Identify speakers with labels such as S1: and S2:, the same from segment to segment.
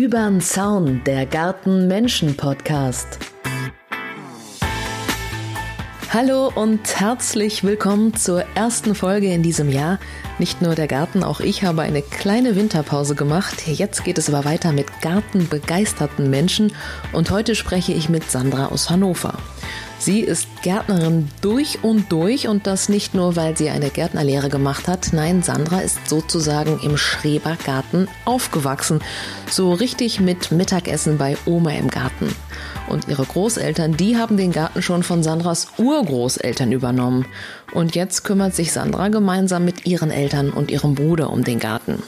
S1: Übern Zaun, der Garten-Menschen-Podcast. Hallo und herzlich willkommen zur ersten Folge in diesem Jahr. Nicht nur der Garten, auch ich habe eine kleine Winterpause gemacht. Jetzt geht es aber weiter mit gartenbegeisterten Menschen und heute spreche ich mit Sandra aus Hannover. Sie ist Gärtnerin durch und durch und das nicht nur, weil sie eine Gärtnerlehre gemacht hat. Nein, Sandra ist sozusagen im Schrebergarten aufgewachsen. So richtig mit Mittagessen bei Oma im Garten. Und ihre Großeltern, die haben den Garten schon von Sandras Urgroßeltern übernommen. Und jetzt kümmert sich Sandra gemeinsam mit ihren Eltern und ihrem Bruder um den Garten.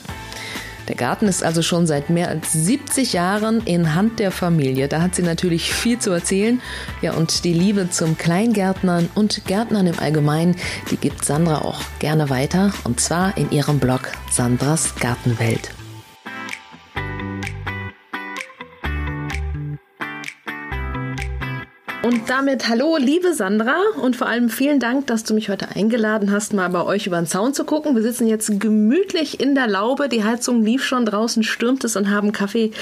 S1: Der Garten ist also schon seit mehr als 70 Jahren in Hand der Familie. Da hat sie natürlich viel zu erzählen. Ja, und die Liebe zum Kleingärtnern und Gärtnern im Allgemeinen, die gibt Sandra auch gerne weiter. Und zwar in ihrem Blog Sandras Gartenwelt. Und damit hallo, liebe Sandra und vor allem vielen Dank, dass du mich heute eingeladen hast, mal bei euch über den Zaun zu gucken. Wir sitzen jetzt gemütlich in der Laube, die Heizung lief schon draußen, stürmt es und haben Kaffee.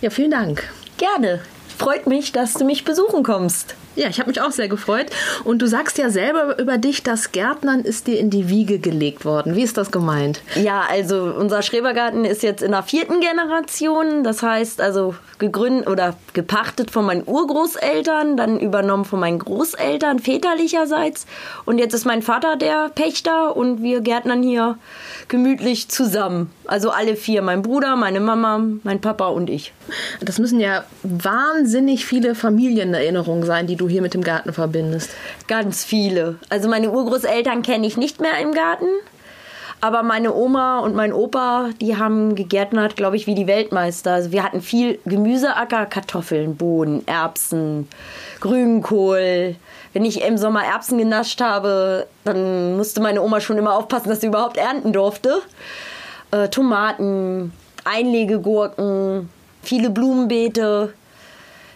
S1: Ja, vielen Dank.
S2: Gerne. Freut mich, dass du mich besuchen kommst.
S1: Ja, ich habe mich auch sehr gefreut. Und du sagst ja selber über dich, das Gärtnern ist dir in die Wiege gelegt worden. Wie ist das gemeint?
S2: Ja, also unser Schrebergarten ist jetzt in der vierten Generation. Das heißt also gegründet oder gepachtet von meinen Urgroßeltern, dann übernommen von meinen Großeltern väterlicherseits. Und jetzt ist mein Vater der Pächter und wir gärtnern hier gemütlich zusammen. Also alle vier, mein Bruder, meine Mama, mein Papa und ich.
S1: Das müssen ja wahnsinnig viele Familienerinnerungen sein, die du hier mit dem Garten verbindest.
S2: Ganz viele. Also meine Urgroßeltern kenne ich nicht mehr im Garten. Aber meine Oma und mein Opa, die haben gegärtnert, glaube ich, wie die Weltmeister. Also wir hatten viel Gemüseacker, Kartoffeln, Bohnen, Erbsen, Grünkohl. Wenn ich im Sommer Erbsen genascht habe, dann musste meine Oma schon immer aufpassen, dass sie überhaupt ernten durfte. Äh, Tomaten, Einlegegurken, viele Blumenbeete.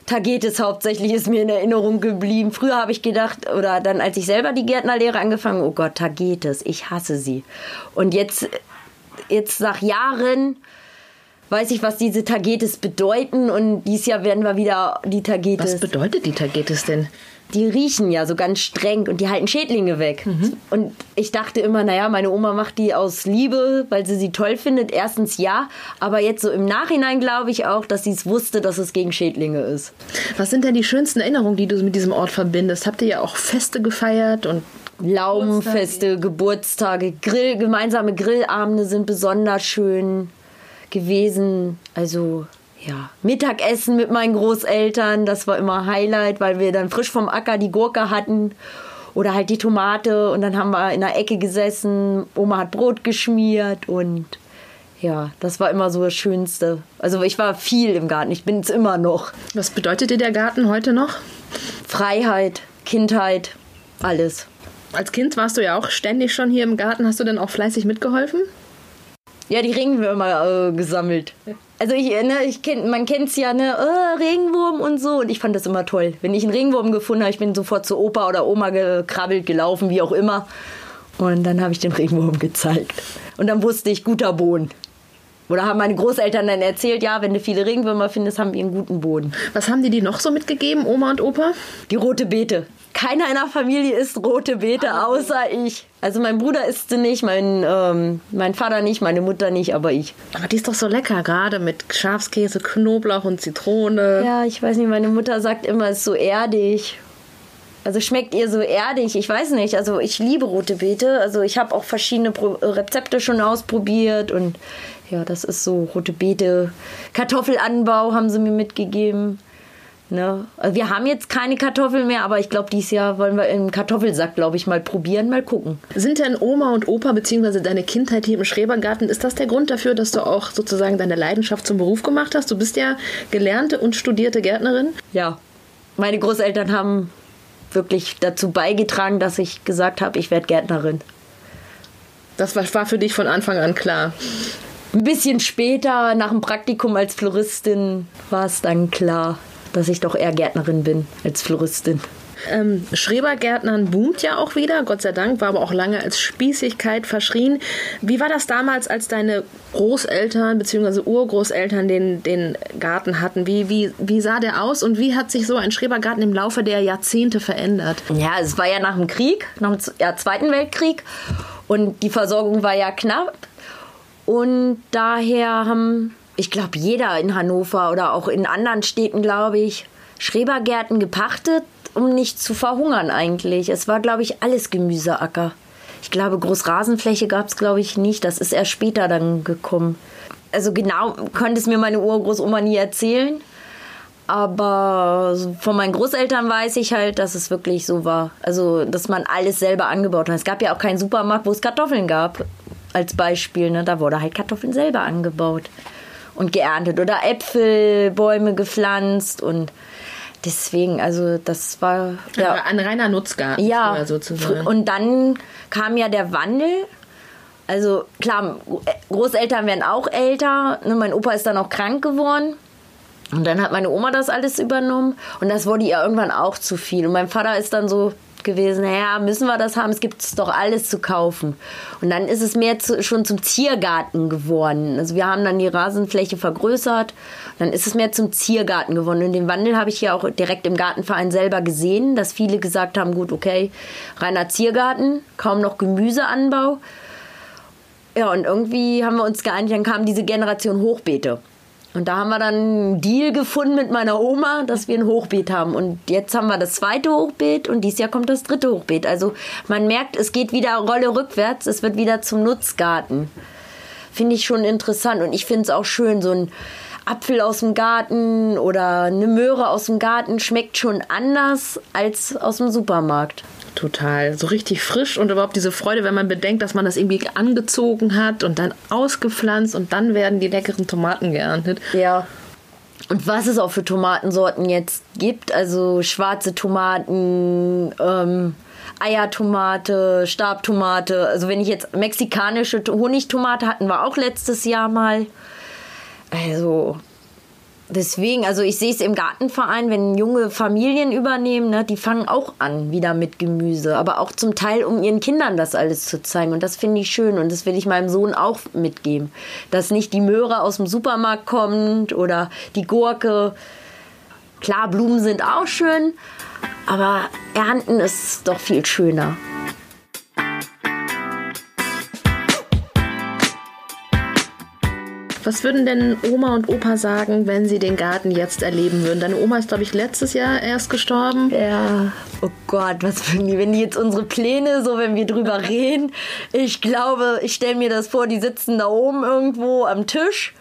S2: Tagetes hauptsächlich ist mir in Erinnerung geblieben. Früher habe ich gedacht, oder dann als ich selber die Gärtnerlehre angefangen, oh Gott, Tagetes, ich hasse sie. Und jetzt, jetzt nach Jahren weiß ich, was diese Tagetes bedeuten und dieses Jahr werden wir wieder die Tagetes.
S1: Was bedeutet die Tagetes denn?
S2: Die riechen ja so ganz streng und die halten Schädlinge weg. Mhm. Und ich dachte immer, naja, meine Oma macht die aus Liebe, weil sie sie toll findet. Erstens ja, aber jetzt so im Nachhinein glaube ich auch, dass sie es wusste, dass es gegen Schädlinge ist.
S1: Was sind denn die schönsten Erinnerungen, die du mit diesem Ort verbindest? Habt ihr ja auch Feste gefeiert und
S2: Laubenfeste, Geburtstage, Grill, gemeinsame Grillabende sind besonders schön gewesen. Also ja, Mittagessen mit meinen Großeltern, das war immer Highlight, weil wir dann frisch vom Acker die Gurke hatten oder halt die Tomate und dann haben wir in der Ecke gesessen, Oma hat Brot geschmiert und ja, das war immer so das Schönste. Also ich war viel im Garten, ich bin es immer noch.
S1: Was bedeutet dir der Garten heute noch?
S2: Freiheit, Kindheit, alles.
S1: Als Kind warst du ja auch ständig schon hier im Garten. Hast du denn auch fleißig mitgeholfen?
S2: Ja, die Regenwürmer äh, gesammelt. Also ich, ne, ich kenn, man kennt es ja, ne, oh, Regenwurm und so. Und ich fand das immer toll. Wenn ich einen Regenwurm gefunden habe, ich bin sofort zu Opa oder Oma gekrabbelt, gelaufen, wie auch immer. Und dann habe ich den Regenwurm gezeigt. Und dann wusste ich, guter Boden. Oder haben meine Großeltern dann erzählt, ja, wenn du viele Regenwürmer findest, haben wir einen guten Boden.
S1: Was haben die dir noch so mitgegeben, Oma und Opa?
S2: Die rote Beete. Keiner in der Familie isst rote Beete, ah, außer ich. Also mein Bruder isst sie nicht, mein, ähm, mein Vater nicht, meine Mutter nicht, aber ich.
S1: Aber die ist doch so lecker, gerade mit Schafskäse, Knoblauch und Zitrone.
S2: Ja, ich weiß nicht, meine Mutter sagt immer, es ist so erdig. Also schmeckt ihr so erdig? Ich weiß nicht. Also ich liebe rote Beete. Also ich habe auch verschiedene Pro Rezepte schon ausprobiert und ja, das ist so rote Beete. Kartoffelanbau haben sie mir mitgegeben. Ne? Also wir haben jetzt keine Kartoffeln mehr, aber ich glaube, dieses Jahr wollen wir im Kartoffelsack, glaube ich, mal probieren, mal gucken.
S1: Sind denn Oma und Opa bzw. deine Kindheit hier im Schrebergarten, ist das der Grund dafür, dass du auch sozusagen deine Leidenschaft zum Beruf gemacht hast? Du bist ja gelernte und studierte Gärtnerin.
S2: Ja, meine Großeltern haben wirklich dazu beigetragen, dass ich gesagt habe, ich werde Gärtnerin.
S1: Das war für dich von Anfang an klar.
S2: Ein bisschen später, nach dem Praktikum als Floristin, war es dann klar, dass ich doch eher Gärtnerin bin als Floristin.
S1: Ähm, Schrebergärtnern boomt ja auch wieder, Gott sei Dank, war aber auch lange als Spießigkeit verschrien. Wie war das damals, als deine Großeltern bzw. Urgroßeltern den, den Garten hatten? Wie, wie, wie sah der aus und wie hat sich so ein Schrebergarten im Laufe der Jahrzehnte verändert?
S2: Ja, es war ja nach dem Krieg, nach dem ja, Zweiten Weltkrieg und die Versorgung war ja knapp. Und daher haben, ich glaube, jeder in Hannover oder auch in anderen Städten, glaube ich, Schrebergärten gepachtet, um nicht zu verhungern eigentlich. Es war, glaube ich, alles Gemüseacker. Ich glaube, Großrasenfläche gab es, glaube ich, nicht. Das ist erst später dann gekommen. Also genau konnte es mir meine Urgroßoma nie erzählen. Aber von meinen Großeltern weiß ich halt, dass es wirklich so war. Also, dass man alles selber angebaut hat. Es gab ja auch keinen Supermarkt, wo es Kartoffeln gab. Als Beispiel. Ne? Da wurde halt Kartoffeln selber angebaut und geerntet. Oder Äpfelbäume gepflanzt und deswegen, also das war
S1: ja, ein reiner Nutzgarten
S2: ja, sozusagen. Und dann kam ja der Wandel. Also klar, Großeltern werden auch älter. Ne, mein Opa ist dann auch krank geworden. Und dann hat meine Oma das alles übernommen. Und das wurde ihr irgendwann auch zu viel. Und mein Vater ist dann so gewesen, naja, müssen wir das haben? Es gibt doch alles zu kaufen. Und dann ist es mehr zu, schon zum Ziergarten geworden. Also wir haben dann die Rasenfläche vergrößert. Dann ist es mehr zum Ziergarten geworden. Und den Wandel habe ich ja auch direkt im Gartenverein selber gesehen, dass viele gesagt haben, gut, okay, reiner Ziergarten, kaum noch Gemüseanbau. Ja, und irgendwie haben wir uns geeinigt, dann kam diese Generation Hochbeete. Und da haben wir dann einen Deal gefunden mit meiner Oma, dass wir ein Hochbeet haben. Und jetzt haben wir das zweite Hochbeet und dieses Jahr kommt das dritte Hochbeet. Also man merkt, es geht wieder Rolle rückwärts, es wird wieder zum Nutzgarten. Finde ich schon interessant und ich finde es auch schön, so ein Apfel aus dem Garten oder eine Möhre aus dem Garten schmeckt schon anders als aus dem Supermarkt.
S1: Total. So richtig frisch und überhaupt diese Freude, wenn man bedenkt, dass man das irgendwie angezogen hat und dann ausgepflanzt und dann werden die leckeren Tomaten geerntet.
S2: Ja. Und was es auch für Tomatensorten jetzt gibt, also schwarze Tomaten, ähm, Eiertomate, Stabtomate. Also wenn ich jetzt mexikanische Honigtomate hatten wir auch letztes Jahr mal. Also Deswegen, also ich sehe es im Gartenverein, wenn junge Familien übernehmen, ne, die fangen auch an wieder mit Gemüse, aber auch zum Teil, um ihren Kindern das alles zu zeigen. Und das finde ich schön und das will ich meinem Sohn auch mitgeben, dass nicht die Möhre aus dem Supermarkt kommt oder die Gurke. Klar, Blumen sind auch schön, aber ernten ist doch viel schöner.
S1: Was würden denn Oma und Opa sagen, wenn sie den Garten jetzt erleben würden? Deine Oma ist, glaube ich, letztes Jahr erst gestorben.
S2: Ja. Oh Gott, was würden die, wenn die jetzt unsere Pläne, so wenn wir drüber reden. Ich glaube, ich stelle mir das vor, die sitzen da oben irgendwo am Tisch,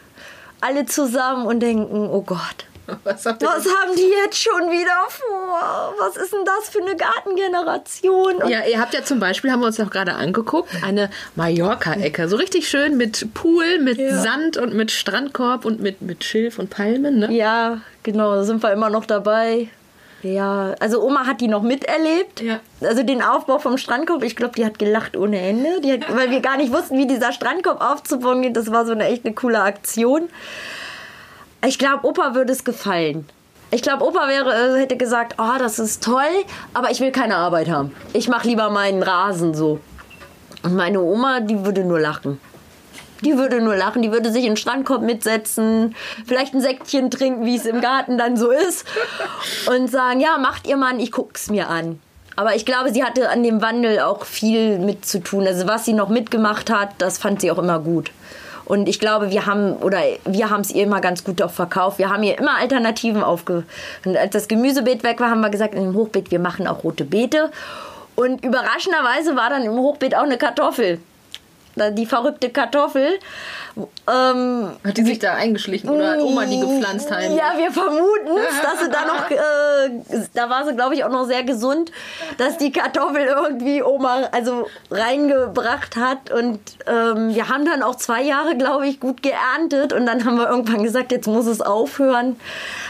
S2: alle zusammen und denken, oh Gott, was, Was haben die jetzt schon wieder vor? Was ist denn das für eine Gartengeneration?
S1: Und ja, ihr habt ja zum Beispiel, haben wir uns auch gerade angeguckt, eine Mallorca-Ecke. So richtig schön mit Pool, mit ja. Sand und mit Strandkorb und mit, mit Schilf und Palmen, ne?
S2: Ja, genau, da sind wir immer noch dabei. Ja, also Oma hat die noch miterlebt. Ja. Also den Aufbau vom Strandkorb, ich glaube, die hat gelacht ohne Ende, hat, weil wir gar nicht wussten, wie dieser Strandkorb aufzubauen geht. Das war so eine echt eine coole Aktion. Ich glaube, Opa würde es gefallen. Ich glaube, Opa wäre, äh, hätte gesagt, oh, das ist toll, aber ich will keine Arbeit haben. Ich mache lieber meinen Rasen so. Und meine Oma, die würde nur lachen. Die würde nur lachen, die würde sich in den Strandkorb mitsetzen, vielleicht ein Säckchen trinken, wie es im Garten dann so ist, und sagen, ja, macht ihr Mann, ich guck's mir an. Aber ich glaube, sie hatte an dem Wandel auch viel mit zu tun. Also was sie noch mitgemacht hat, das fand sie auch immer gut. Und ich glaube, wir haben oder wir haben es ihr immer ganz gut auch verkauft. Wir haben ihr immer Alternativen aufge. Und als das Gemüsebeet weg war, haben wir gesagt, in dem Hochbeet, wir machen auch rote Beete. Und überraschenderweise war dann im Hochbeet auch eine Kartoffel die verrückte Kartoffel.
S1: Ähm, hat die sich da eingeschlichen oder hat Oma die gepflanzt heimlich?
S2: Ja, wir vermuten dass sie da noch, äh, da war sie glaube ich auch noch sehr gesund, dass die Kartoffel irgendwie Oma also reingebracht hat und ähm, wir haben dann auch zwei Jahre glaube ich gut geerntet und dann haben wir irgendwann gesagt, jetzt muss es aufhören,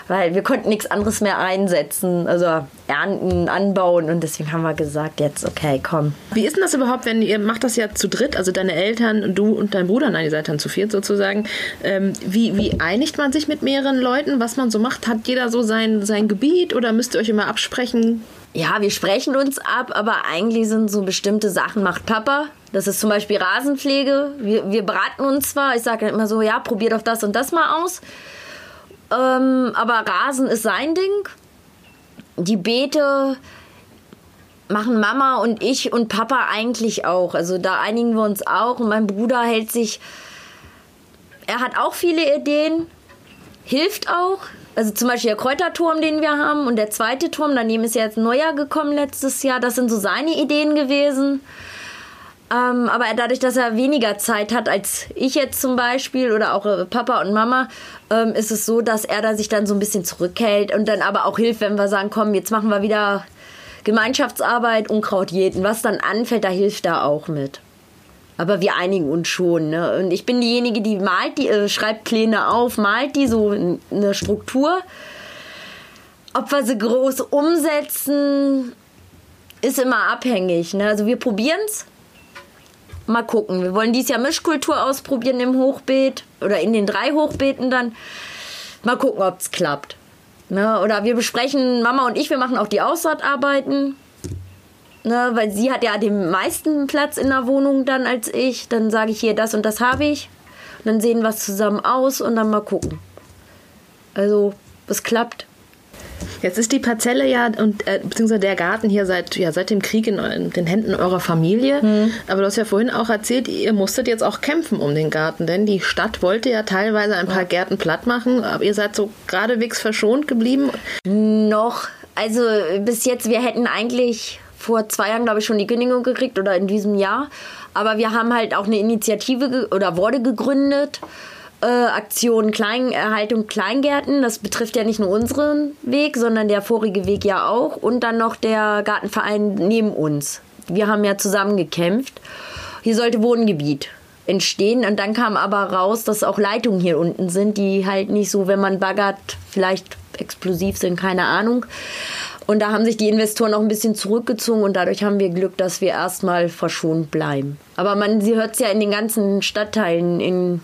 S2: weil wir konnten nichts anderes mehr einsetzen. Also ernten, anbauen und deswegen haben wir gesagt, jetzt okay, komm.
S1: Wie ist denn das überhaupt, wenn ihr macht das ja zu dritt, also deine Eltern, du und dein Bruder, nein, ihr seid dann zu viert sozusagen. Ähm, wie, wie einigt man sich mit mehreren Leuten, was man so macht? Hat jeder so sein, sein Gebiet oder müsst ihr euch immer absprechen?
S2: Ja, wir sprechen uns ab, aber eigentlich sind so bestimmte Sachen macht Papa. Das ist zum Beispiel Rasenpflege. Wir, wir beraten uns zwar, ich sage immer so, ja, probier doch das und das mal aus. Ähm, aber Rasen ist sein Ding. Die Beete machen Mama und ich und Papa eigentlich auch. Also da einigen wir uns auch. Und mein Bruder hält sich. Er hat auch viele Ideen, hilft auch. Also zum Beispiel der Kräuterturm, den wir haben und der zweite Turm, daneben ist ja jetzt ein neuer gekommen letztes Jahr. Das sind so seine Ideen gewesen. Ähm, aber dadurch, dass er weniger Zeit hat als ich jetzt zum Beispiel oder auch äh, Papa und Mama, ähm, ist es so, dass er da sich dann so ein bisschen zurückhält und dann aber auch hilft, wenn wir sagen, komm, jetzt machen wir wieder Gemeinschaftsarbeit, Unkraut jäten. Was dann anfällt, da hilft er auch mit. Aber wir einigen uns schon. Ne? Und ich bin diejenige, die malt, die äh, schreibt Pläne auf, malt die so eine Struktur. Ob wir sie groß umsetzen, ist immer abhängig. Ne? Also wir probieren es. Mal gucken. Wir wollen dieses Jahr Mischkultur ausprobieren im Hochbeet oder in den drei Hochbeeten dann. Mal gucken, ob es klappt. Ne? Oder wir besprechen, Mama und ich, wir machen auch die Aussaatarbeiten. Ne? Weil sie hat ja den meisten Platz in der Wohnung dann als ich. Dann sage ich hier, das und das habe ich. Und dann sehen wir es zusammen aus und dann mal gucken. Also, es klappt.
S1: Jetzt ist die Parzelle ja und äh, beziehungsweise der Garten hier seit ja seit dem Krieg in, in den Händen eurer Familie. Mhm. Aber du hast ja vorhin auch erzählt, ihr musstet jetzt auch kämpfen um den Garten, denn die Stadt wollte ja teilweise ein paar. Gärten platt machen, aber ihr seid so geradewegs verschont geblieben.
S2: Noch, also bis jetzt, wir hätten eigentlich vor zwei Jahren, glaube ich, schon die Kündigung gekriegt oder in diesem Jahr. Aber wir haben halt auch eine Initiative oder wurde gegründet äh, Aktion Kleinerhaltung Kleingärten. Das betrifft ja nicht nur unseren Weg, sondern der vorige Weg ja auch. Und dann noch der Gartenverein neben uns. Wir haben ja zusammen gekämpft. Hier sollte Wohngebiet entstehen. Und dann kam aber raus, dass auch Leitungen hier unten sind, die halt nicht so, wenn man baggert, vielleicht explosiv sind, keine Ahnung. Und da haben sich die Investoren auch ein bisschen zurückgezogen und dadurch haben wir Glück, dass wir erstmal verschont bleiben. Aber man, sie hört es ja in den ganzen Stadtteilen in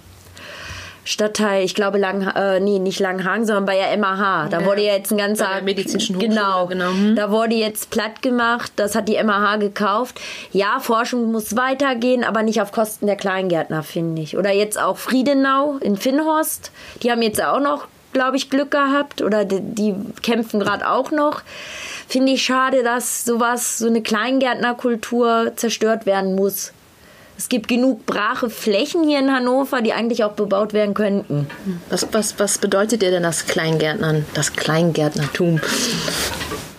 S2: Stadtteil, ich glaube Lang, äh, nee, nicht Langhang, sondern bei der MAH. Da ja, wurde jetzt ein ganzer
S1: bei der medizinischen
S2: Hochschule, genau, genau. Hm. Da wurde jetzt platt gemacht. Das hat die MAH gekauft. Ja, Forschung muss weitergehen, aber nicht auf Kosten der Kleingärtner, finde ich. Oder jetzt auch Friedenau in Finnhorst. Die haben jetzt auch noch, glaube ich, Glück gehabt oder die, die kämpfen gerade auch noch. Finde ich schade, dass sowas, so eine Kleingärtnerkultur zerstört werden muss. Es gibt genug brache Flächen hier in Hannover, die eigentlich auch bebaut werden könnten.
S1: Was, was, was bedeutet dir denn das Kleingärtnern, das Kleingärtnertum?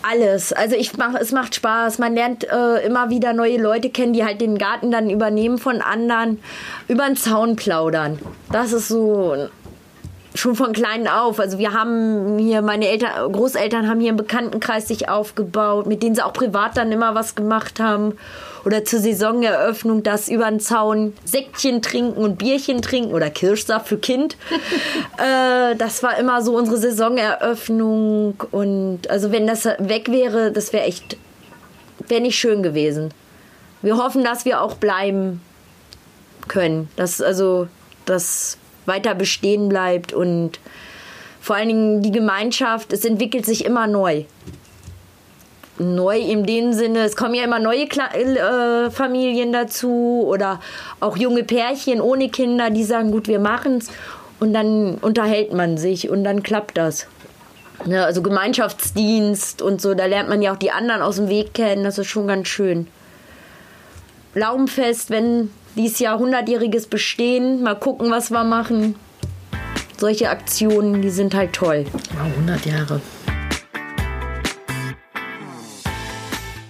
S2: alles. Also ich mach, es macht Spaß. Man lernt äh, immer wieder neue Leute kennen, die halt den Garten dann übernehmen von anderen, über den Zaun plaudern. Das ist so schon von klein auf. Also wir haben hier, meine Eltern, Großeltern haben hier einen Bekanntenkreis sich aufgebaut, mit denen sie auch privat dann immer was gemacht haben. Oder zur Saisoneröffnung das über den Zaun Säckchen trinken und Bierchen trinken oder Kirschsaft für Kind. äh, das war immer so unsere Saisoneröffnung. Und also wenn das weg wäre, das wäre echt, wäre nicht schön gewesen. Wir hoffen, dass wir auch bleiben können. Dass also das weiter bestehen bleibt und vor allen Dingen die Gemeinschaft, es entwickelt sich immer neu. Neu in dem Sinne, es kommen ja immer neue Kla äh, Familien dazu oder auch junge Pärchen ohne Kinder, die sagen, gut, wir machen es und dann unterhält man sich und dann klappt das. Ja, also Gemeinschaftsdienst und so, da lernt man ja auch die anderen aus dem Weg kennen, das ist schon ganz schön. Laubenfest, wenn dieses Jahr 100-jähriges Bestehen, mal gucken, was wir machen. Solche Aktionen, die sind halt toll.
S1: Wow, 100 Jahre.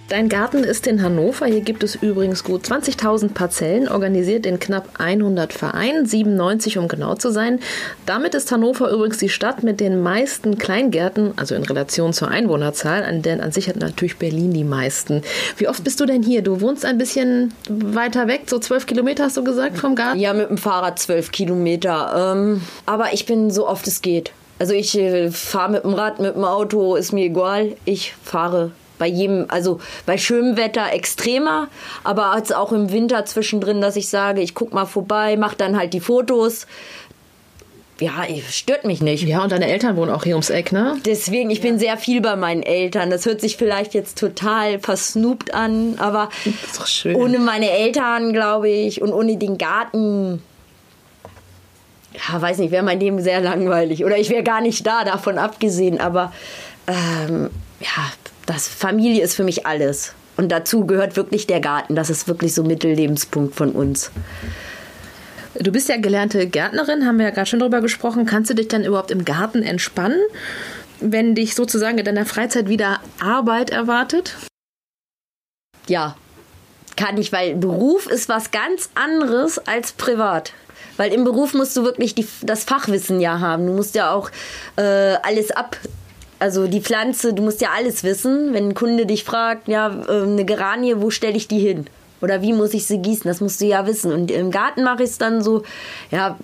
S1: Dein Garten ist in Hannover. Hier gibt es übrigens gut 20.000 Parzellen, organisiert in knapp 100 Vereinen, 97 um genau zu sein. Damit ist Hannover übrigens die Stadt mit den meisten Kleingärten, also in Relation zur Einwohnerzahl, denn an sich hat natürlich Berlin die meisten. Wie oft bist du denn hier? Du wohnst ein bisschen weiter weg, so 12 Kilometer hast du gesagt vom Garten?
S2: Ja, mit dem Fahrrad 12 Kilometer. Ähm, aber ich bin so oft es geht. Also ich äh, fahre mit dem Rad, mit dem Auto, ist mir egal. Ich fahre bei jedem, also bei schönem Wetter extremer, aber als auch im Winter zwischendrin, dass ich sage, ich guck mal vorbei, mach dann halt die Fotos. Ja, stört mich nicht.
S1: Ja, und deine Eltern wohnen auch hier ums Eck, ne?
S2: Deswegen, ich ja. bin sehr viel bei meinen Eltern. Das hört sich vielleicht jetzt total versnoopt an, aber ohne meine Eltern, glaube ich, und ohne den Garten, ja, weiß nicht, wäre mein Leben sehr langweilig. Oder ich wäre gar nicht da, davon abgesehen. Aber ähm, ja, das Familie ist für mich alles. Und dazu gehört wirklich der Garten. Das ist wirklich so Mittellebenspunkt von uns.
S1: Du bist ja gelernte Gärtnerin, haben wir ja gerade schon drüber gesprochen. Kannst du dich dann überhaupt im Garten entspannen, wenn dich sozusagen in deiner Freizeit wieder Arbeit erwartet?
S2: Ja, kann ich, weil Beruf ist was ganz anderes als privat. Weil im Beruf musst du wirklich die, das Fachwissen ja haben. Du musst ja auch äh, alles ab. Also die Pflanze, du musst ja alles wissen. Wenn ein Kunde dich fragt, ja, äh, eine Geranie, wo stelle ich die hin? Oder wie muss ich sie gießen? Das musst du ja wissen. Und im Garten mache ich es dann so, ja,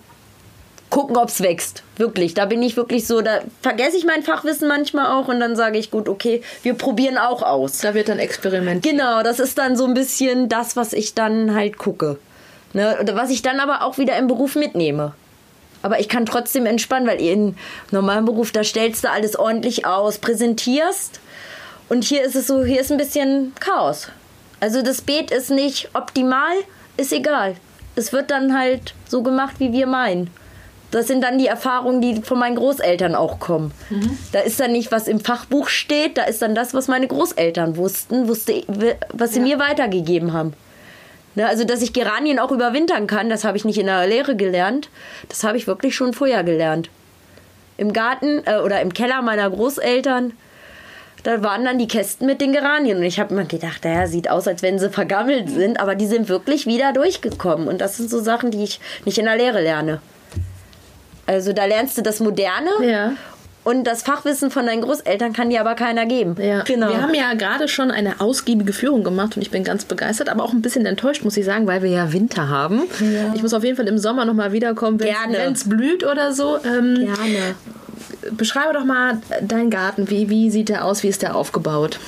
S2: gucken, ob es wächst. Wirklich. Da bin ich wirklich so, da vergesse ich mein Fachwissen manchmal auch und dann sage ich, gut, okay, wir probieren auch aus.
S1: Da wird dann experimentiert.
S2: Genau, das ist dann so ein bisschen das, was ich dann halt gucke. Ne? Was ich dann aber auch wieder im Beruf mitnehme. Aber ich kann trotzdem entspannen, weil in normalen Beruf, da stellst du alles ordentlich aus, präsentierst. Und hier ist es so, hier ist ein bisschen Chaos. Also das Beet ist nicht optimal, ist egal. Es wird dann halt so gemacht, wie wir meinen. Das sind dann die Erfahrungen, die von meinen Großeltern auch kommen. Mhm. Da ist dann nicht, was im Fachbuch steht, da ist dann das, was meine Großeltern wussten, wusste, was sie ja. mir weitergegeben haben. Ne, also, dass ich Geranien auch überwintern kann, das habe ich nicht in der Lehre gelernt. Das habe ich wirklich schon vorher gelernt. Im Garten äh, oder im Keller meiner Großeltern, da waren dann die Kästen mit den Geranien. Und ich habe mir gedacht, naja, sieht aus, als wenn sie vergammelt sind, aber die sind wirklich wieder durchgekommen. Und das sind so Sachen, die ich nicht in der Lehre lerne. Also da lernst du das Moderne ja. Und das Fachwissen von deinen Großeltern kann dir aber keiner geben.
S1: Ja. Genau. Wir haben ja gerade schon eine ausgiebige Führung gemacht und ich bin ganz begeistert, aber auch ein bisschen enttäuscht, muss ich sagen, weil wir ja Winter haben. Ja. Ich muss auf jeden Fall im Sommer nochmal wiederkommen, wenn es blüht oder so. Ähm, Gerne. Beschreibe doch mal deinen Garten. Wie, wie sieht der aus? Wie ist der aufgebaut?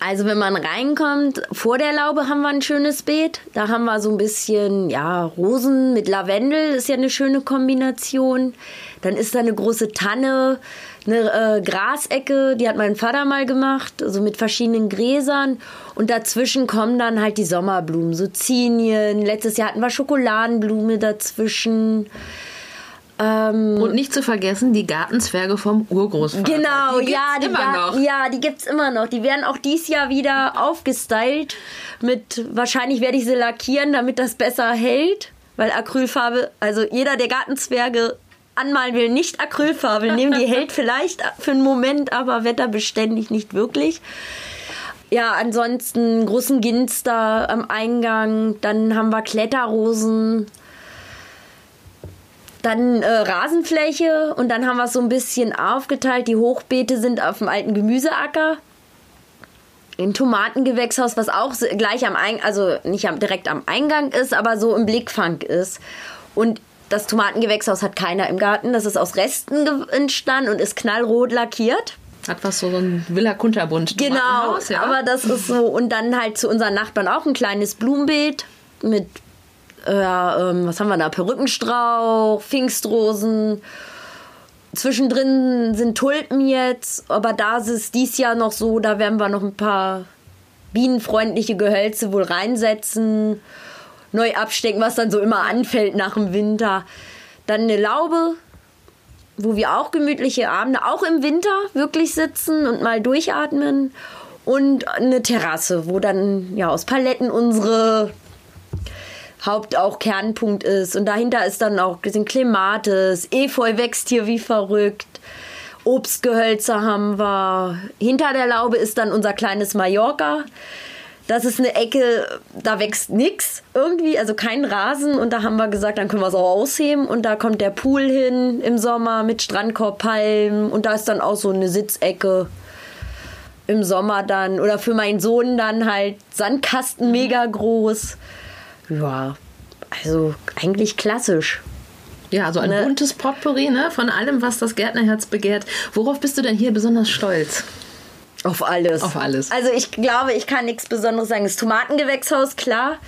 S2: Also wenn man reinkommt, vor der Laube haben wir ein schönes Beet. Da haben wir so ein bisschen, ja, Rosen mit Lavendel, ist ja eine schöne Kombination. Dann ist da eine große Tanne, eine äh, Grasecke, die hat mein Vater mal gemacht, so also mit verschiedenen Gräsern. Und dazwischen kommen dann halt die Sommerblumen, so Zinien. Letztes Jahr hatten wir Schokoladenblume dazwischen.
S1: Ähm, und nicht zu vergessen die Gartenzwerge vom Urgroßvater.
S2: Genau, die ja, die immer noch. ja, die gibt's immer noch. Die werden auch dieses Jahr wieder aufgestylt. Mit wahrscheinlich werde ich sie lackieren, damit das besser hält, weil Acrylfarbe, also jeder der Gartenzwerge anmalen will, nicht Acrylfarbe nehmen, die hält vielleicht für einen Moment, aber wetterbeständig nicht wirklich. Ja, ansonsten großen Ginster am Eingang, dann haben wir Kletterrosen, dann äh, Rasenfläche und dann haben wir es so ein bisschen aufgeteilt. Die Hochbeete sind auf dem alten Gemüseacker. Ein Tomatengewächshaus, was auch gleich am Eingang, also nicht am, direkt am Eingang ist, aber so im Blickfang ist. Und das Tomatengewächshaus hat keiner im Garten. Das ist aus Resten entstanden und ist knallrot lackiert.
S1: Hat was so ein Villa Kunterbund.
S2: Genau, ja. aber das ist so. Und dann halt zu unseren Nachbarn auch ein kleines Blumenbeet mit äh, ähm, was haben wir da? Perückenstrauch, Pfingstrosen. Zwischendrin sind Tulpen jetzt, aber da ist es dies Jahr noch so, da werden wir noch ein paar bienenfreundliche Gehölze wohl reinsetzen, neu abstecken, was dann so immer anfällt nach dem Winter. Dann eine Laube, wo wir auch gemütliche Abende, auch im Winter wirklich sitzen und mal durchatmen. Und eine Terrasse, wo dann ja aus Paletten unsere Haupt auch Kernpunkt ist. Und dahinter ist dann auch sind Klematis, Efeu wächst hier wie verrückt. Obstgehölze haben wir. Hinter der Laube ist dann unser kleines Mallorca. Das ist eine Ecke, da wächst nichts irgendwie, also kein Rasen. Und da haben wir gesagt, dann können wir es auch ausheben. Und da kommt der Pool hin im Sommer mit Strandkorbpalmen. Und da ist dann auch so eine Sitzecke im Sommer dann. Oder für meinen Sohn dann halt Sandkasten mega groß. Ja, also eigentlich klassisch.
S1: Ja, so ein ne? buntes Potpourri ne? von allem, was das Gärtnerherz begehrt. Worauf bist du denn hier besonders stolz?
S2: Auf alles.
S1: Auf alles.
S2: Also ich glaube, ich kann nichts Besonderes sagen. Das Tomatengewächshaus, klar,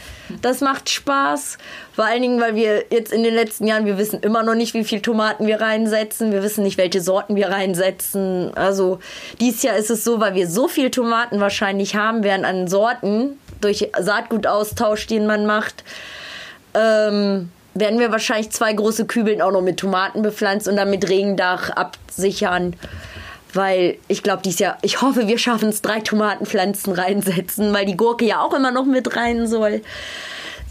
S2: das macht Spaß. Vor allen Dingen, weil wir jetzt in den letzten Jahren, wir wissen immer noch nicht, wie viel Tomaten wir reinsetzen. Wir wissen nicht, welche Sorten wir reinsetzen. Also dieses Jahr ist es so, weil wir so viel Tomaten wahrscheinlich haben werden an Sorten durch Saatgutaustausch, den man macht. Ähm, werden wir wahrscheinlich zwei große Kübeln auch noch mit Tomaten bepflanzt und dann mit Regendach absichern weil ich glaube, dies Jahr, ich hoffe, wir schaffen es, drei Tomatenpflanzen reinsetzen, weil die Gurke ja auch immer noch mit rein soll.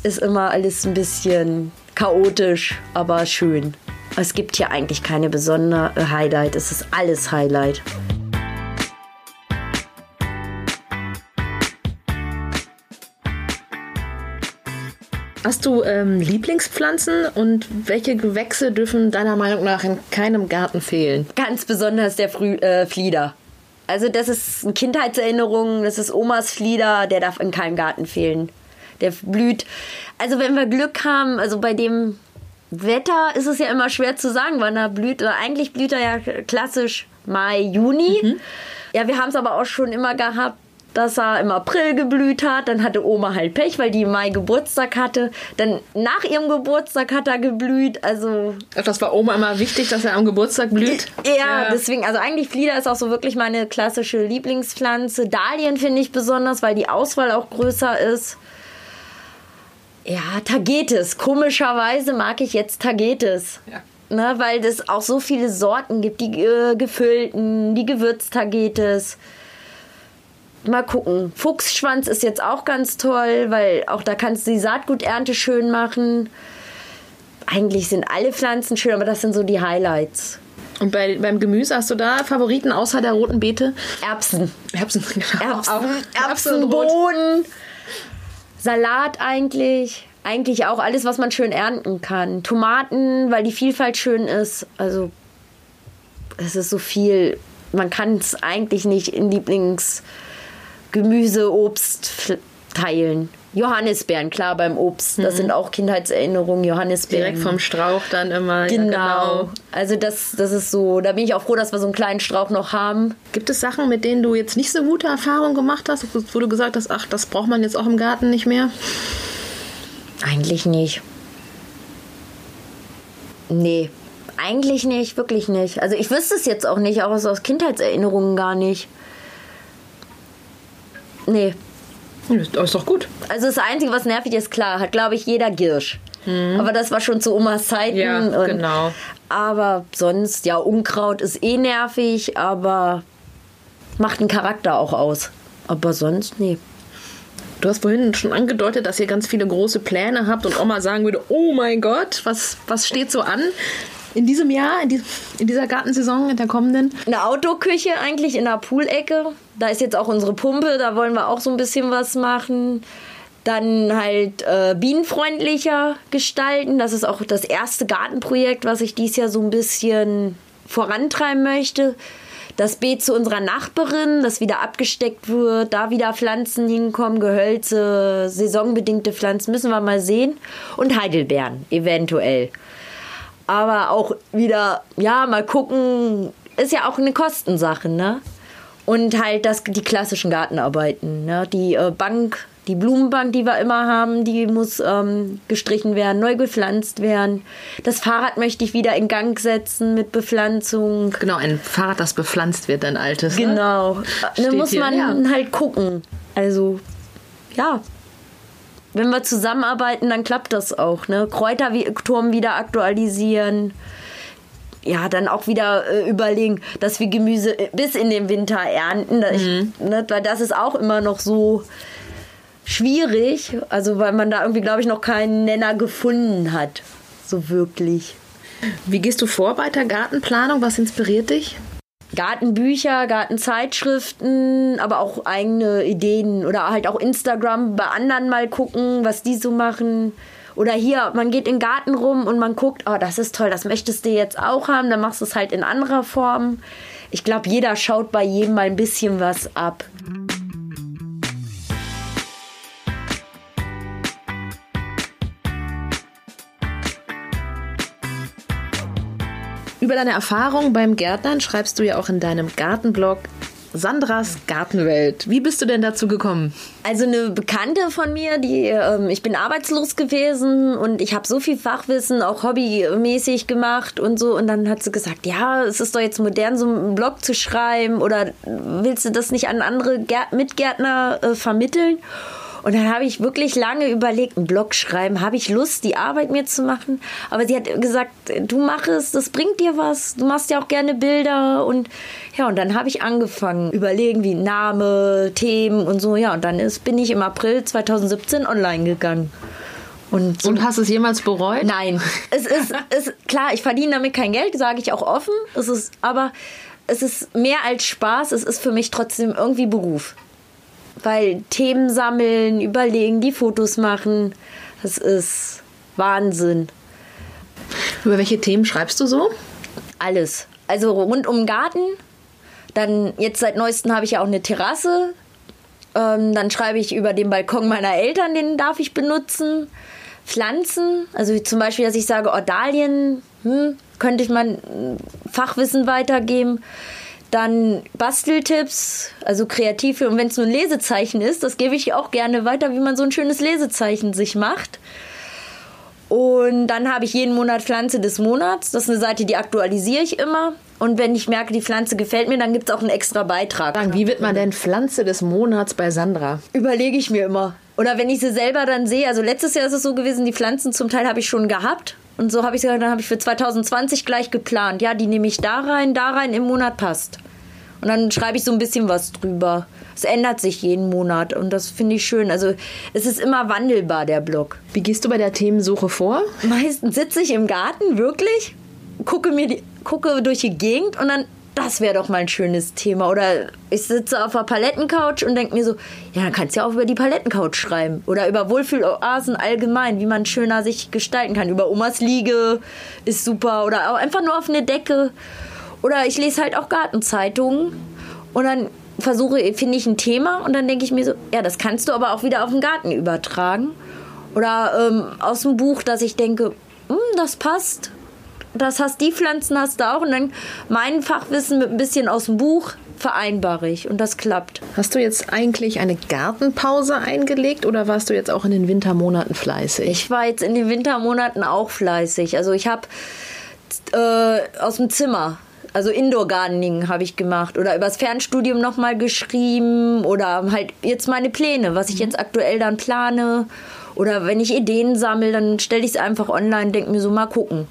S2: Ist immer alles ein bisschen chaotisch, aber schön. Es gibt hier eigentlich keine besondere Highlight, es ist alles Highlight.
S1: Hast du ähm, Lieblingspflanzen und welche Gewächse dürfen deiner Meinung nach in keinem Garten fehlen?
S2: Ganz besonders der Früh, äh, Flieder. Also das ist eine Kindheitserinnerung, das ist Omas Flieder, der darf in keinem Garten fehlen. Der blüht. Also wenn wir Glück haben, also bei dem Wetter ist es ja immer schwer zu sagen, wann er blüht. Eigentlich blüht er ja klassisch Mai, Juni. Mhm. Ja, wir haben es aber auch schon immer gehabt, dass er im April geblüht hat. Dann hatte Oma halt Pech, weil die im Mai Geburtstag hatte. Dann nach ihrem Geburtstag hat er geblüht. Also
S1: das war Oma immer wichtig, dass er am Geburtstag blüht.
S2: Ja, ja. deswegen, also eigentlich Flieder ist auch so wirklich meine klassische Lieblingspflanze. Dahlien finde ich besonders, weil die Auswahl auch größer ist. Ja, Tagetes. Komischerweise mag ich jetzt Tagetes. Ja. Ne, weil es auch so viele Sorten gibt. Die äh, gefüllten, die Gewürztagetes. Mal gucken. Fuchsschwanz ist jetzt auch ganz toll, weil auch da kannst du die Saatguternte schön machen. Eigentlich sind alle Pflanzen schön, aber das sind so die Highlights.
S1: Und bei, beim Gemüse hast du da Favoriten außer der roten Beete?
S2: Erbsen.
S1: Erbsen,
S2: genau. Erbsen, Erbsen Bohnen, Salat eigentlich. Eigentlich auch alles, was man schön ernten kann. Tomaten, weil die Vielfalt schön ist. Also es ist so viel. Man kann es eigentlich nicht in Lieblings Gemüse, Obst teilen. Johannisbeeren, klar, beim Obst. Das mhm. sind auch Kindheitserinnerungen, Johannisbeeren.
S1: Direkt vom Strauch dann immer.
S2: Genau. Ja, genau. Also das, das ist so, da bin ich auch froh, dass wir so einen kleinen Strauch noch haben.
S1: Gibt es Sachen, mit denen du jetzt nicht so gute Erfahrungen gemacht hast, wo du gesagt hast, ach, das braucht man jetzt auch im Garten nicht mehr?
S2: Eigentlich nicht. Nee, eigentlich nicht, wirklich nicht. Also ich wüsste es jetzt auch nicht, auch aus Kindheitserinnerungen gar nicht. Nee.
S1: Das ist doch gut.
S2: Also das Einzige, was nervig ist, klar, hat, glaube ich, jeder Girsch. Hm. Aber das war schon zu Omas Zeiten.
S1: Ja, und, genau.
S2: Aber sonst, ja, Unkraut ist eh nervig, aber macht den Charakter auch aus. Aber sonst, nee.
S1: Du hast vorhin schon angedeutet, dass ihr ganz viele große Pläne habt und Oma sagen würde, oh mein Gott, was, was steht so an? In diesem Jahr, in, die, in, dieser Gartensaison, in der kommenden?
S2: Eine Outdoor-Küche eigentlich in der Poolecke. Da ist jetzt auch unsere Pumpe, da wollen wir auch so ein bisschen was machen. Dann halt äh, bienenfreundlicher gestalten. Das ist auch das erste Gartenprojekt, was ich dieses Jahr so ein bisschen vorantreiben möchte. Das Beet zu unserer Nachbarin, das wieder abgesteckt wird, da wieder Pflanzen hinkommen, Gehölze, saisonbedingte Pflanzen, müssen wir mal sehen. Und Heidelbeeren, eventuell aber auch wieder, ja, mal gucken, ist ja auch eine Kostensache, ne? Und halt das, die klassischen Gartenarbeiten, ne? Die äh, Bank, die Blumenbank, die wir immer haben, die muss ähm, gestrichen werden, neu gepflanzt werden. Das Fahrrad möchte ich wieder in Gang setzen mit Bepflanzung.
S1: Genau, ein Fahrrad, das bepflanzt wird, ein altes.
S2: Ne? Genau. Ne? Da muss man ja. halt gucken. Also, ja, wenn wir zusammenarbeiten, dann klappt das auch. Ne? Kräuterturm wieder aktualisieren. Ja, dann auch wieder äh, überlegen, dass wir Gemüse äh, bis in den Winter ernten. Mhm. Ich, ne, weil das ist auch immer noch so schwierig. Also, weil man da irgendwie, glaube ich, noch keinen Nenner gefunden hat. So wirklich.
S1: Wie gehst du vor bei der Gartenplanung? Was inspiriert dich?
S2: Gartenbücher, Gartenzeitschriften, aber auch eigene Ideen oder halt auch Instagram bei anderen mal gucken, was die so machen. Oder hier, man geht in den Garten rum und man guckt, oh, das ist toll, das möchtest du jetzt auch haben, dann machst du es halt in anderer Form. Ich glaube, jeder schaut bei jedem mal ein bisschen was ab.
S1: Über deine Erfahrung beim Gärtnern schreibst du ja auch in deinem Gartenblog Sandras Gartenwelt. Wie bist du denn dazu gekommen?
S2: Also eine Bekannte von mir, die ähm, ich bin arbeitslos gewesen und ich habe so viel Fachwissen auch hobbymäßig gemacht und so und dann hat sie gesagt, ja, es ist doch jetzt modern so einen Blog zu schreiben oder willst du das nicht an andere Gär Mitgärtner äh, vermitteln? Und dann habe ich wirklich lange überlegt, einen Blog schreiben, habe ich Lust, die Arbeit mir zu machen? Aber sie hat gesagt, du mach es, das bringt dir was. Du machst ja auch gerne Bilder und ja, und dann habe ich angefangen, überlegen wie Name, Themen und so. Ja, und dann ist, bin ich im April 2017 online gegangen.
S1: Und, und, hast es jemals bereut?
S2: Nein. Es ist, ist klar, ich verdiene damit kein Geld, sage ich auch offen. Es ist, aber es ist mehr als Spaß. Es ist für mich trotzdem irgendwie Beruf weil Themen sammeln, überlegen, die Fotos machen, das ist Wahnsinn.
S1: Über welche Themen schreibst du so?
S2: Alles. Also rund um den Garten. Dann jetzt seit neuestem habe ich ja auch eine Terrasse. Ähm, dann schreibe ich über den Balkon meiner Eltern, den darf ich benutzen. Pflanzen, also zum Beispiel, dass ich sage, Ordalien, hm, könnte ich mein Fachwissen weitergeben. Dann Basteltipps, also kreative. Und wenn es nur ein Lesezeichen ist, das gebe ich auch gerne weiter, wie man so ein schönes Lesezeichen sich macht. Und dann habe ich jeden Monat Pflanze des Monats. Das ist eine Seite, die aktualisiere ich immer. Und wenn ich merke, die Pflanze gefällt mir, dann gibt es auch einen extra Beitrag.
S1: Wie wird man denn Pflanze des Monats bei Sandra?
S2: Überlege ich mir immer. Oder wenn ich sie selber dann sehe, also letztes Jahr ist es so gewesen, die Pflanzen zum Teil habe ich schon gehabt. Und so habe ich gesagt, dann habe ich für 2020 gleich geplant. Ja, die nehme ich da rein, da rein, im Monat passt. Und dann schreibe ich so ein bisschen was drüber. Es ändert sich jeden Monat und das finde ich schön. Also es ist immer wandelbar, der Blog.
S1: Wie gehst du bei der Themensuche vor?
S2: Meistens sitze ich im Garten, wirklich, gucke mir die, gucke durch die Gegend und dann das wäre doch mal ein schönes Thema. Oder ich sitze auf der Palettencouch und denke mir so, ja, dann kannst du ja auch über die Palettencouch schreiben. Oder über Wohlfühloasen allgemein, wie man schöner sich gestalten kann. Über Omas Liege ist super. Oder auch einfach nur auf eine Decke. Oder ich lese halt auch Gartenzeitungen und dann versuche, finde ich ein Thema und dann denke ich mir so, ja, das kannst du aber auch wieder auf den Garten übertragen. Oder ähm, aus dem Buch, dass ich denke, hm, das passt das hast die Pflanzen hast du auch und dann mein Fachwissen mit ein bisschen aus dem Buch vereinbare ich und das klappt.
S1: Hast du jetzt eigentlich eine Gartenpause eingelegt oder warst du jetzt auch in den Wintermonaten fleißig?
S2: Ich war jetzt in den Wintermonaten auch fleißig. Also ich habe äh, aus dem Zimmer also Indoor Gardening habe ich gemacht oder übers Fernstudium nochmal geschrieben oder halt jetzt meine Pläne, was ich mhm. jetzt aktuell dann plane oder wenn ich Ideen sammle, dann stelle ich es einfach online, denke mir so mal gucken.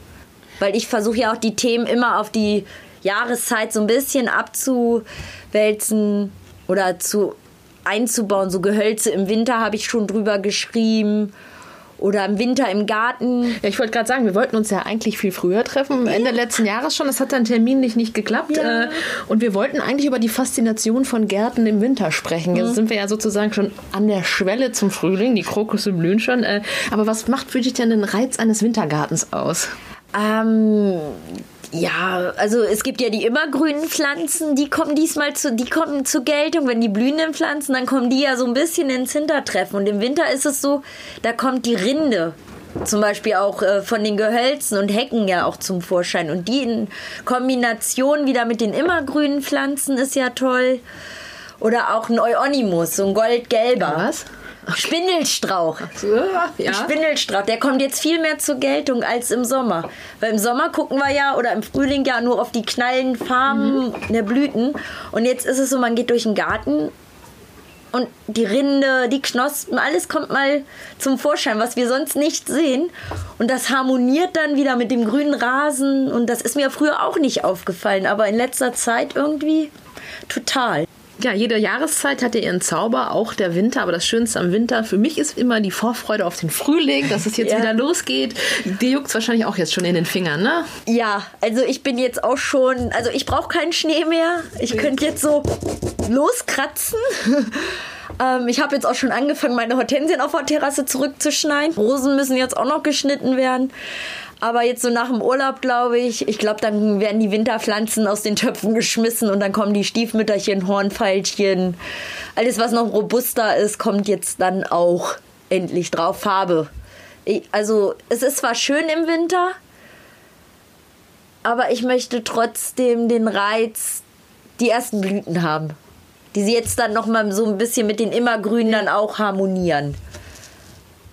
S2: Weil ich versuche ja auch die Themen immer auf die Jahreszeit so ein bisschen abzuwälzen oder zu einzubauen. So Gehölze im Winter habe ich schon drüber geschrieben. Oder im Winter im Garten.
S1: Ja, ich wollte gerade sagen, wir wollten uns ja eigentlich viel früher treffen, ja. Ende letzten Jahres schon. Das hat dann terminlich nicht geklappt. Ja. Äh, und wir wollten eigentlich über die Faszination von Gärten im Winter sprechen. Jetzt mhm. sind wir ja sozusagen schon an der Schwelle zum Frühling. Die Krokusse blühen schon. Äh, aber was macht für dich denn den Reiz eines Wintergartens aus?
S2: Ähm, ja, also es gibt ja die immergrünen Pflanzen, die kommen diesmal zu, die kommen zur Geltung. Wenn die blühenden Pflanzen, dann kommen die ja so ein bisschen ins Hintertreffen. Und im Winter ist es so, da kommt die Rinde zum Beispiel auch äh, von den Gehölzen und Hecken ja auch zum Vorschein. Und die in Kombination wieder mit den immergrünen Pflanzen ist ja toll. Oder auch ein Euonymus, so ein goldgelber.
S1: Was?
S2: Spindelstrauch. Ja. Spindelstrauch, der kommt jetzt viel mehr zur Geltung als im Sommer. Weil im Sommer gucken wir ja oder im Frühling ja nur auf die knallen Farben mhm. der Blüten. Und jetzt ist es so, man geht durch den Garten und die Rinde, die Knospen, alles kommt mal zum Vorschein, was wir sonst nicht sehen. Und das harmoniert dann wieder mit dem grünen Rasen. Und das ist mir früher auch nicht aufgefallen, aber in letzter Zeit irgendwie total
S1: ja, jede Jahreszeit hat ja ihren Zauber, auch der Winter. Aber das Schönste am Winter für mich ist immer die Vorfreude auf den Frühling, dass es jetzt ja. wieder losgeht. Dir juckt es wahrscheinlich auch jetzt schon in den Fingern, ne?
S2: Ja, also ich bin jetzt auch schon, also ich brauche keinen Schnee mehr. Ich könnte jetzt so loskratzen. Ähm, ich habe jetzt auch schon angefangen, meine Hortensien auf der Terrasse zurückzuschneiden. Rosen müssen jetzt auch noch geschnitten werden. Aber jetzt so nach dem Urlaub, glaube ich, ich glaube, dann werden die Winterpflanzen aus den Töpfen geschmissen und dann kommen die Stiefmütterchen, Hornfeilchen. Alles, was noch robuster ist, kommt jetzt dann auch endlich drauf. Farbe. Ich, also, es ist zwar schön im Winter, aber ich möchte trotzdem den Reiz, die ersten Blüten haben. Die sie jetzt dann nochmal so ein bisschen mit den Immergrünen dann auch harmonieren.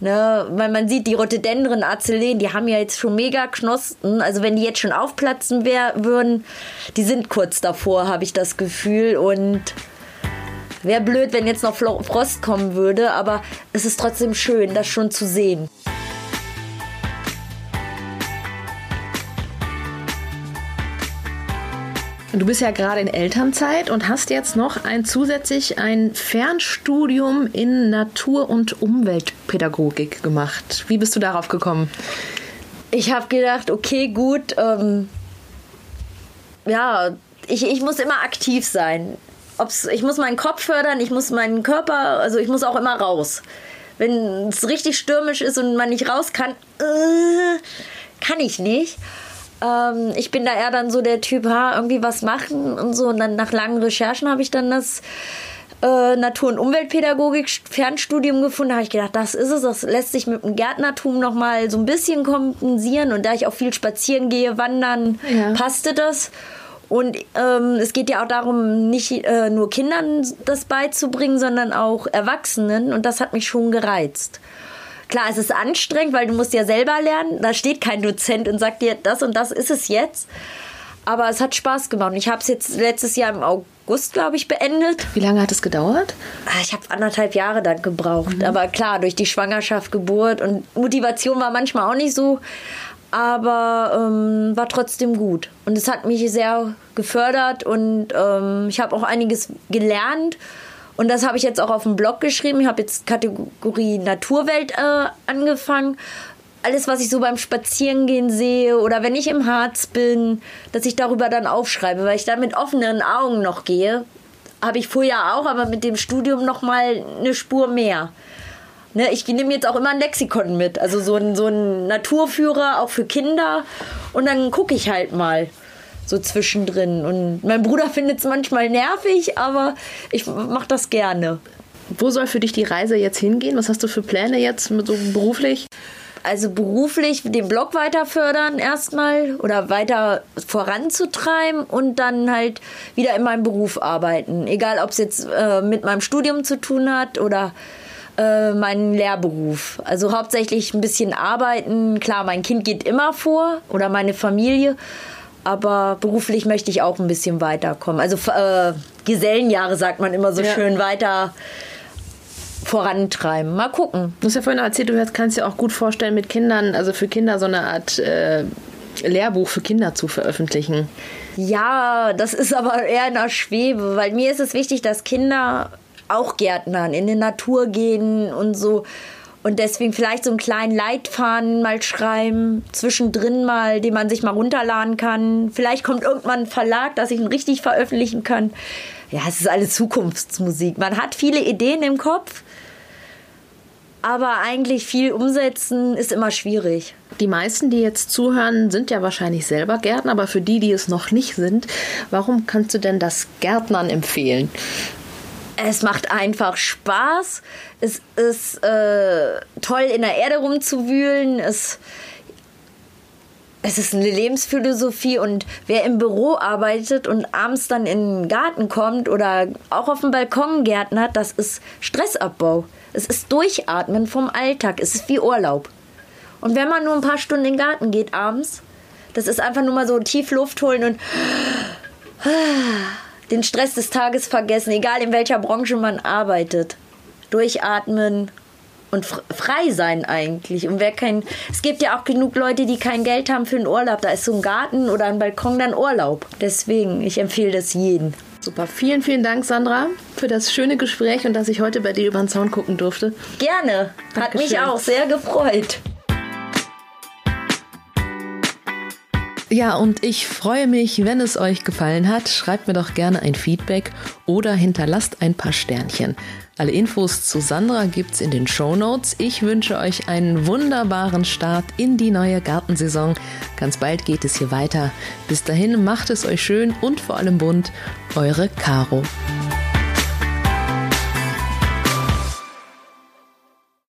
S2: Ne, weil man sieht, die Rhododendren, Azelén, die haben ja jetzt schon mega Knospen. Also wenn die jetzt schon aufplatzen wär, würden, die sind kurz davor, habe ich das Gefühl. Und wäre blöd, wenn jetzt noch Frost kommen würde. Aber es ist trotzdem schön, das schon zu sehen.
S1: Du bist ja gerade in Elternzeit und hast jetzt noch ein zusätzlich ein Fernstudium in Natur- und Umweltpädagogik gemacht. Wie bist du darauf gekommen?
S2: Ich habe gedacht, okay, gut, ähm, ja, ich, ich muss immer aktiv sein. Ob's, ich muss meinen Kopf fördern, ich muss meinen Körper, also ich muss auch immer raus. Wenn es richtig stürmisch ist und man nicht raus kann, äh, kann ich nicht. Ähm, ich bin da eher dann so der Typ, ha, irgendwie was machen und so. Und dann nach langen Recherchen habe ich dann das äh, Natur- und Umweltpädagogik Fernstudium gefunden. Da habe ich gedacht, das ist es. Das lässt sich mit dem Gärtnertum noch mal so ein bisschen kompensieren. Und da ich auch viel spazieren gehe, wandern, ja. passte das. Und ähm, es geht ja auch darum, nicht äh, nur Kindern das beizubringen, sondern auch Erwachsenen. Und das hat mich schon gereizt. Klar, es ist anstrengend, weil du musst ja selber lernen. Da steht kein Dozent und sagt dir, das und das ist es jetzt. Aber es hat Spaß gemacht. Ich habe es jetzt letztes Jahr im August, glaube ich, beendet.
S1: Wie lange hat es gedauert?
S2: Ah, ich habe anderthalb Jahre dann gebraucht. Mhm. Aber klar, durch die Schwangerschaft, Geburt und Motivation war manchmal auch nicht so. Aber ähm, war trotzdem gut. Und es hat mich sehr gefördert und ähm, ich habe auch einiges gelernt. Und das habe ich jetzt auch auf dem Blog geschrieben. Ich habe jetzt Kategorie Naturwelt äh, angefangen. Alles, was ich so beim Spazierengehen sehe oder wenn ich im Harz bin, dass ich darüber dann aufschreibe, weil ich da mit offenen Augen noch gehe. Habe ich vorher auch, aber mit dem Studium noch mal eine Spur mehr. Ne, ich nehme jetzt auch immer ein Lexikon mit, also so ein, so ein Naturführer auch für Kinder. Und dann gucke ich halt mal so zwischendrin. Und mein Bruder findet es manchmal nervig, aber ich mache das gerne.
S1: Wo soll für dich die Reise jetzt hingehen? Was hast du für Pläne jetzt so beruflich?
S2: Also beruflich den Blog weiter fördern erstmal oder weiter voranzutreiben und dann halt wieder in meinem Beruf arbeiten. Egal, ob es jetzt äh, mit meinem Studium zu tun hat oder äh, meinen Lehrberuf. Also hauptsächlich ein bisschen arbeiten. Klar, mein Kind geht immer vor oder meine Familie aber beruflich möchte ich auch ein bisschen weiterkommen. Also äh, Gesellenjahre sagt man immer so ja. schön weiter vorantreiben. Mal gucken.
S1: Du hast ja vorhin erzählt, du kannst dir auch gut vorstellen, mit Kindern, also für Kinder so eine Art äh, Lehrbuch für Kinder zu veröffentlichen.
S2: Ja, das ist aber eher in der Schwebe, weil mir ist es wichtig, dass Kinder auch Gärtnern, in die Natur gehen und so und deswegen vielleicht so einen kleinen Leitfaden mal schreiben, zwischendrin mal, den man sich mal runterladen kann. Vielleicht kommt irgendwann ein Verlag, dass ich ihn richtig veröffentlichen kann. Ja, es ist alles Zukunftsmusik. Man hat viele Ideen im Kopf, aber eigentlich viel umsetzen ist immer schwierig.
S1: Die meisten, die jetzt zuhören, sind ja wahrscheinlich selber Gärtner, aber für die, die es noch nicht sind, warum kannst du denn das Gärtnern empfehlen?
S2: Es macht einfach Spaß. Es ist äh, toll, in der Erde rumzuwühlen. Es, es ist eine Lebensphilosophie und wer im Büro arbeitet und abends dann in den Garten kommt oder auch auf dem Balkon gärtnert, das ist Stressabbau. Es ist Durchatmen vom Alltag. Es ist wie Urlaub. Und wenn man nur ein paar Stunden in den Garten geht abends, das ist einfach nur mal so tief Luft holen und den Stress des Tages vergessen, egal in welcher Branche man arbeitet. Durchatmen und frei sein eigentlich. Und wer kein, es gibt ja auch genug Leute, die kein Geld haben für einen Urlaub. Da ist so ein Garten oder ein Balkon dann Urlaub. Deswegen, ich empfehle das jedem.
S1: Super, vielen, vielen Dank, Sandra, für das schöne Gespräch und dass ich heute bei dir über den Zaun gucken durfte.
S2: Gerne, Dankeschön. hat mich auch sehr gefreut.
S1: Ja, und ich freue mich, wenn es euch gefallen hat. Schreibt mir doch gerne ein Feedback oder hinterlasst ein paar Sternchen. Alle Infos zu Sandra gibt's in den Show Notes. Ich wünsche euch einen wunderbaren Start in die neue Gartensaison. Ganz bald geht es hier weiter. Bis dahin macht es euch schön und vor allem bunt. Eure Caro.